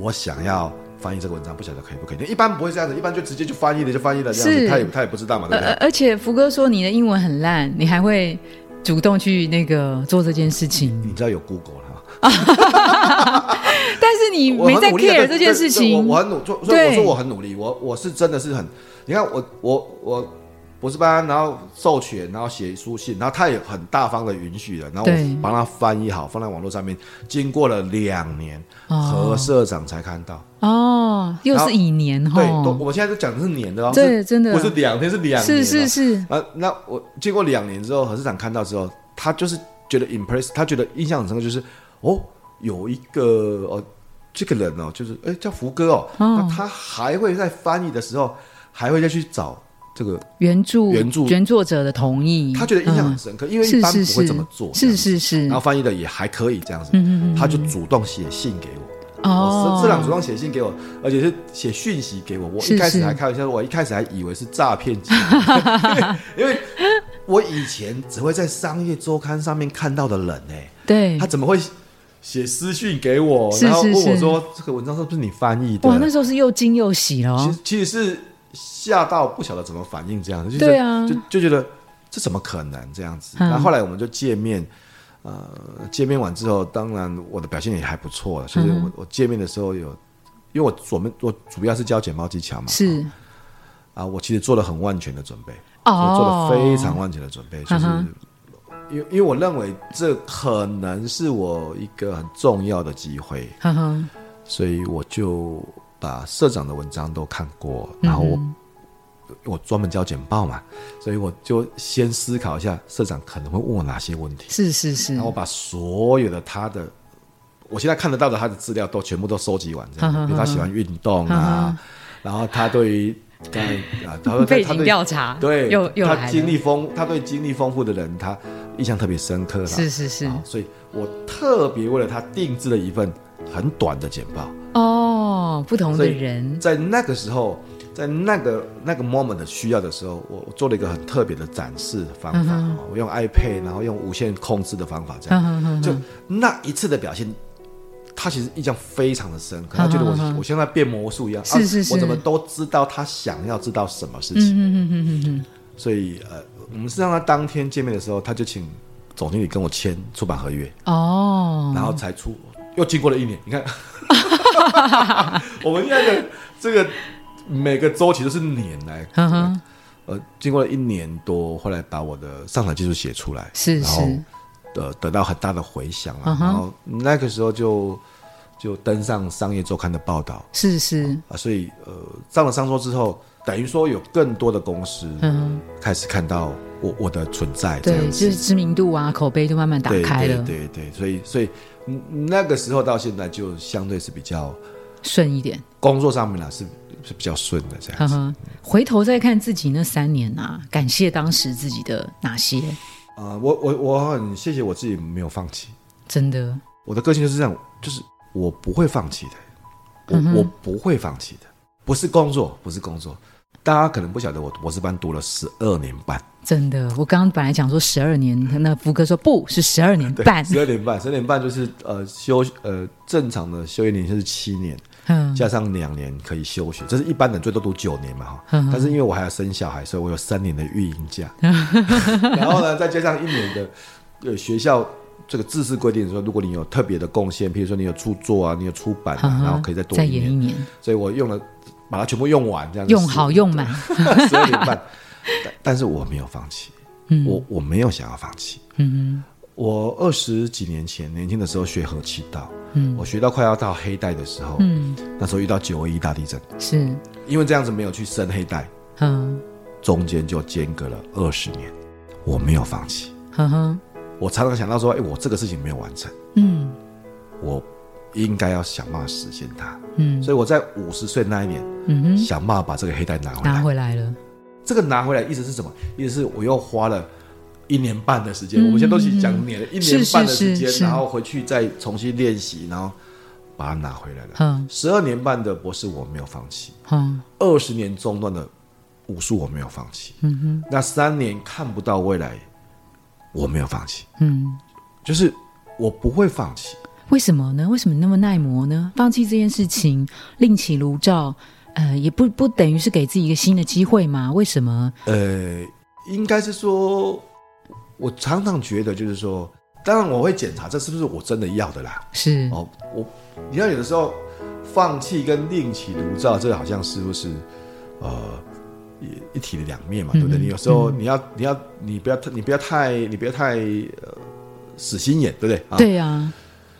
我想要翻译这个文章，不晓得可以不可以？一般不会这样子，一般就直接就翻译了就翻译了这样子，他也他也不知道嘛，对不对？而且福哥说你的英文很烂，你还会主动去那个做这件事情，你知道有 Google 了。你没在 care 这件事情，我我很努，所以我说我很努力，我我是真的是很，你看我我我博士班，然后授权，然后写书信，然后他也很大方的允许了，然后我帮他翻译好，放在网络上面，经过了两年，何社长才看到哦，又是一年哈，对，都我现在都讲的是年的哦，对，真的不是两天，是两年，是是是，啊，那我经过两年之后，何社长看到之后，他就是觉得 impress，他觉得印象很深刻，就是。哦，有一个哦，这个人哦，就是哎叫福哥哦，哦，那他还会在翻译的时候，还会再去找这个原著原著。原作者的同意，他觉得印象很深刻，嗯、因为一般不会这么做，是是是，然后翻译的也还可以这样子，嗯嗯嗯，他就主动写信给我，哦，社长主动写信给我，而且是写讯息给我，我一开始还开玩笑说，我一开始还以为是诈骗集团，因为我以前只会在商业周刊上面看到的人呢，对，他怎么会？写私讯给我，然后问我说：“这个文章是不是你翻译的？”哇，那时候是又惊又喜哦。其实其实是吓到不晓得怎么反应，这样子。对啊，就就觉得这怎么可能这样子？然后后来我们就见面，呃，见面完之后，当然我的表现也还不错。其实我我见面的时候有，因为我我们我主要是教剪报技巧嘛，是啊，我其实做了很万全的准备，哦，做了非常万全的准备，就是。因为因为我认为这可能是我一个很重要的机会，所以我就把社长的文章都看过，然后我、嗯、我专门交简报嘛，所以我就先思考一下社长可能会问我哪些问题，是是是，然后我把所有的他的我现在看得到的他的资料都全部都收集完，这样，比如他喜欢运动啊，然后他对于。对啊，他说背景调查，对，又又他经历丰，他对经历丰富的人，他印象特别深刻。是是是，所以我特别为了他定制了一份很短的简报。哦，不同的人，在那个时候，在那个那个 moment 需要的时候，我我做了一个很特别的展示方法。嗯、我用 iPad，然后用无线控制的方法，这样、嗯，就那一次的表现。他其实印象非常的深，可能他觉得我我像在变魔术一样，是是是、啊，我怎么都知道他想要知道什么事情。嗯嗯嗯嗯，所以呃，我们是让他当天见面的时候，他就请总经理跟我签出版合约。哦，然后才出，又经过了一年，你看，我们现在的这个每个周期都是年来，呵呵呃，经过了一年多，后来把我的上场技术写出来，是是。然后呃，得到很大的回响啊，uh -huh. 然后那个时候就就登上商业周刊的报道，是是啊，所以呃上了商周之后，等于说有更多的公司开始看到我我的存在，对，就是知名度啊，口碑就慢慢打开了，对对对，对，所以所以那个时候到现在就相对是比较顺一点，工作上面呢是是比较顺的这样子。Uh. 回头再看自己那三年啊，感谢当时自己的哪些？啊、呃，我我我很谢谢我自己没有放弃，真的，我的个性就是这样，就是我不会放弃的，我、嗯、我不会放弃的，不是工作，不是工作，大家可能不晓得，我博士班读了十二年半。真的，我刚刚本来讲说十二年，那福哥说不是十二年半，十二年半，十二年半就是呃休呃正常的休业年限是七年，嗯，加上两年可以休学，这是一般人最多读九年嘛哈。嗯，但是因为我还要生小孩，所以我有三年的育婴假。然后呢，再加上一年的呃学校这个制式规定说，如果你有特别的贡献，譬如说你有著作啊，你有出版啊，然后可以再多一年，一年。所以我用了。把它全部用完，这样子用好用满，十二年半。但但是我没有放弃，嗯、我我没有想要放弃。嗯、我二十几年前年轻的时候学合气道，嗯、我学到快要到黑带的时候，嗯、那时候遇到九二一大地震，是。因为这样子没有去升黑带，嗯、中间就间隔了二十年，我没有放弃。嗯、我常常想到说，哎、欸，我这个事情没有完成，嗯、我。应该要想办法实现它，嗯，所以我在五十岁那一年，嗯哼，想办法把这个黑带拿回来，拿回来了。这个拿回来意思是什么？意思是我又花了一年半的时间。我们现在都是讲年，一年半的时间，然后回去再重新练习，然后把它拿回来了。嗯，十二年半的博士我没有放弃，嗯，二十年中断的武术我没有放弃，嗯哼，那三年看不到未来，我没有放弃，嗯，就是我不会放弃。为什么呢？为什么那么耐磨呢？放弃这件事情，另起炉灶，呃，也不不等于是给自己一个新的机会吗？为什么？呃，应该是说，我常常觉得就是说，当然我会检查这是不是我真的要的啦。是哦，我你看有的时候放弃跟另起炉灶，这个好像是不是呃一一体的两面嘛？嗯、对不对？你有时候你要你要你不要你不要太你不要太呃死心眼，对不对？啊对呀、啊。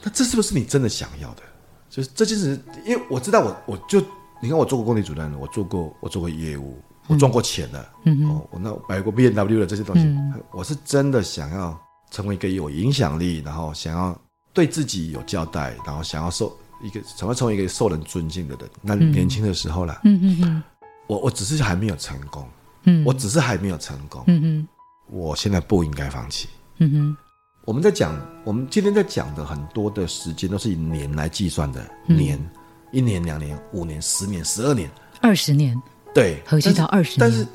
那这是不是你真的想要的？就是这件事，因为我知道我，我我就你看，我做过工地主任，我做过，我做过业务，我赚过钱的，嗯。哼，我那买过 B N W 的这些东西，嗯、我是真的想要成为一个有影响力，然后想要对自己有交代，然后想要受一个，想要成为一个受人尊敬的人。那年轻的时候啦，嗯。嗯嗯，我我只是还没有成功，嗯，我只是还没有成功，嗯哼，我现在不应该放弃，嗯哼。我们在讲，我们今天在讲的很多的时间都是以年来计算的，年，嗯、一年、两年、五年、十年、十二年、二十年，对，合计到二十年。但是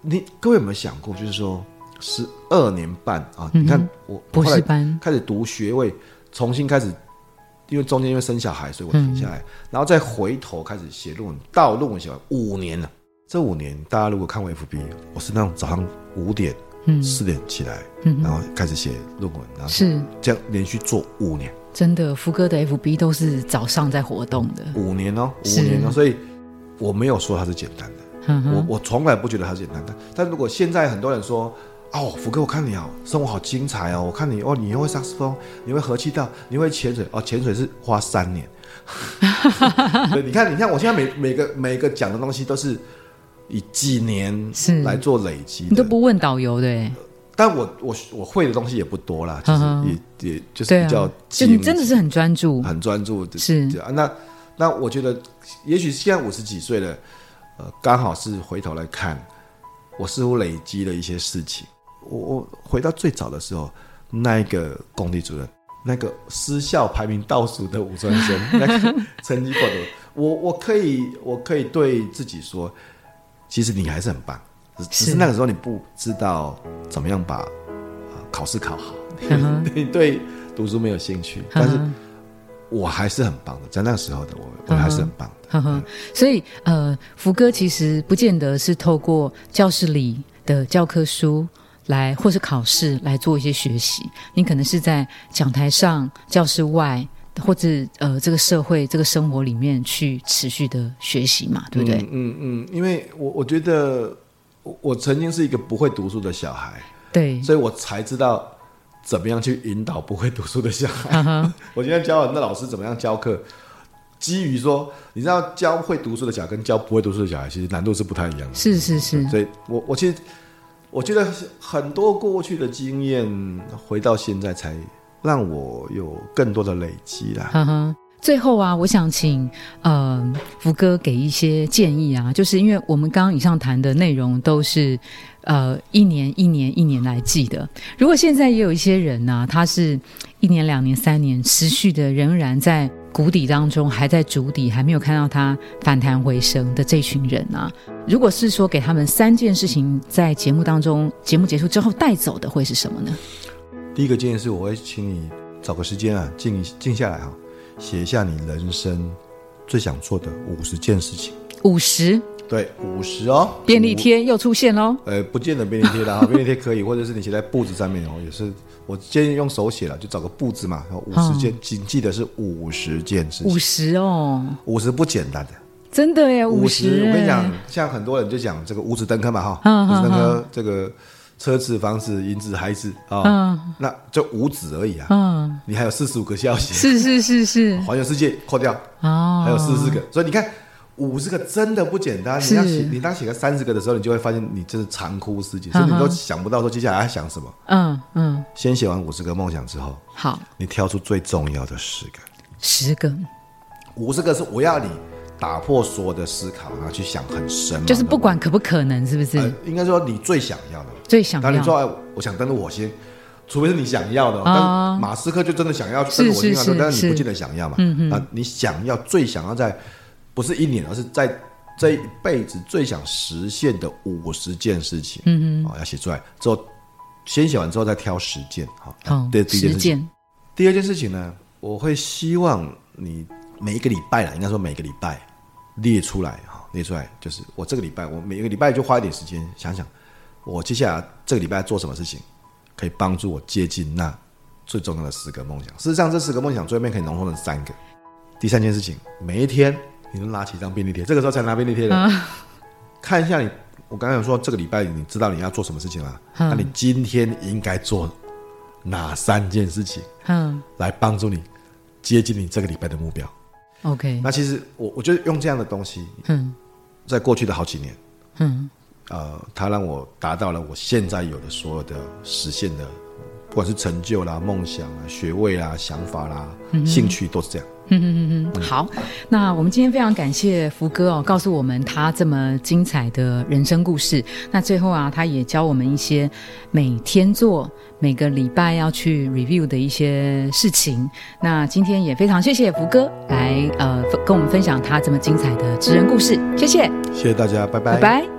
你各位有没有想过，就是说十二年半啊？嗯、你看我博士班开始读学位，重新开始，因为中间因为生小孩，所以我停下来，嗯、然后再回头开始写论文，到论文写完五年了。这五年，大家如果看过 FB，我是那种早上五点。嗯，四点起来，嗯，然后开始写论文，然后是这样连续做五年。真的，福哥的 FB 都是早上在活动的。五年哦，五年哦，所以我没有说它是简单的，我我从来不觉得它是简单的。但如果现在很多人说，哦，福哥，我看你哦，生活好精彩哦，我看你哦，你又会萨克斯风，你会合气道，你会潜水哦，潜水是花三年。对，你看，你看，我现在每每个每个讲的东西都是。以几年是来做累积，你都不问导游的。但我我我会的东西也不多啦，就是也也就是比较，就你真的是很专注，很专注。是那那我觉得，也许现在五十几岁了，呃，刚好是回头来看，我似乎累积了一些事情。我我回到最早的时候，那一个工地主任，那个私校排名倒数的五专生，那个成绩不好，我我可以我可以对自己说。其实你还是很棒，只是那个时候你不知道怎么样把考试考好，你对读书没有兴趣。但是我还是很棒的，在那个时候的我，我还是很棒的。所以呃，福哥其实不见得是透过教室里的教科书来，或是考试来做一些学习，你可能是在讲台上、教室外。或者呃，这个社会、这个生活里面去持续的学习嘛，对不对？嗯嗯，嗯，因为我我觉得我我曾经是一个不会读书的小孩，对，所以我才知道怎么样去引导不会读书的小孩。Uh. 我今天教很多老师怎么样教课，基于说，你知道教会读书的小孩跟教不会读书的小孩，其实难度是不太一样的。是是是，所以我我其实我觉得很多过去的经验，回到现在才。让我有更多的累积啦。呵呵，最后啊，我想请呃福哥给一些建议啊，就是因为我们刚刚以上谈的内容都是呃一年一年一年来记的。如果现在也有一些人呢、啊，他是一年两年三年持续的仍然在谷底当中，还在筑底，还没有看到它反弹回升的这群人啊。如果是说给他们三件事情，在节目当中，节目结束之后带走的会是什么呢？第一个建议是，我会请你找个时间啊，静静下来哈，写一下你人生最想做的五十件事情。五十。对，五十哦，便利贴又出现喽。呃，不见得便利贴啦，便利贴可以，或者是你写在簿子上面哦，也是。我建议用手写了，就找个簿子嘛，五十件，谨、嗯、记得是五十件事情。五十哦，五十不简单的，真的耶，五十。我跟你讲，像很多人就讲这个五子登科嘛，哈、嗯，五子登科，这个车子、房子、银子、孩子啊，嗯、那就五子而已啊。嗯，你还有四十五个消息，是是是是，环游世界扣掉哦，还有四十四个，所以你看。五十个真的不简单，你要写，你当写个三十个的时候，你就会发现你真是长枯思竭，所以你都想不到说接下来要想什么。嗯嗯，先写完五十个梦想之后，好，你挑出最重要的十个。十个，五十个是我要你打破所有的思考，然后去想很深，就是不管可不可能，是不是？呃、应该说你最想要的，最想要。当你说哎，我想登陆火星，除非是你想要的，但马斯克就真的想要登陆火星，但是你不见得想要嘛。嗯嗯，啊，你想要最想要在。不是一年，而是在这一辈子最想实现的五十件事情，嗯嗯，哦，要写出来之后，先写完之后再挑十件，好，哦，对，第一件事情。第二件事情呢，我会希望你每一个礼拜啦，应该说每个礼拜列出来，哈，列出来就是我这个礼拜，我每一个礼拜就花一点时间想想，我接下来这个礼拜做什么事情，可以帮助我接近那最重要的十个梦想。事实上，这十个梦想最后面可以浓缩成三个。第三件事情，每一天。你能拿起一张便利贴，这个时候才拿便利贴的。嗯、看一下你，我刚才有说这个礼拜你知道你要做什么事情了？嗯、那你今天应该做哪三件事情？嗯，来帮助你接近你这个礼拜的目标。OK，那其实我我觉得用这样的东西，嗯，在过去的好几年，嗯，呃，它让我达到了我现在有的所有的实现的，不管是成就啦、梦想啦、学位啦、想法啦、嗯、兴趣，都是这样。嗯嗯嗯嗯，好，那我们今天非常感谢福哥哦，告诉我们他这么精彩的人生故事。那最后啊，他也教我们一些每天做、每个礼拜要去 review 的一些事情。那今天也非常谢谢福哥来呃跟我们分享他这么精彩的职人故事，谢谢，谢谢大家，拜拜，拜拜。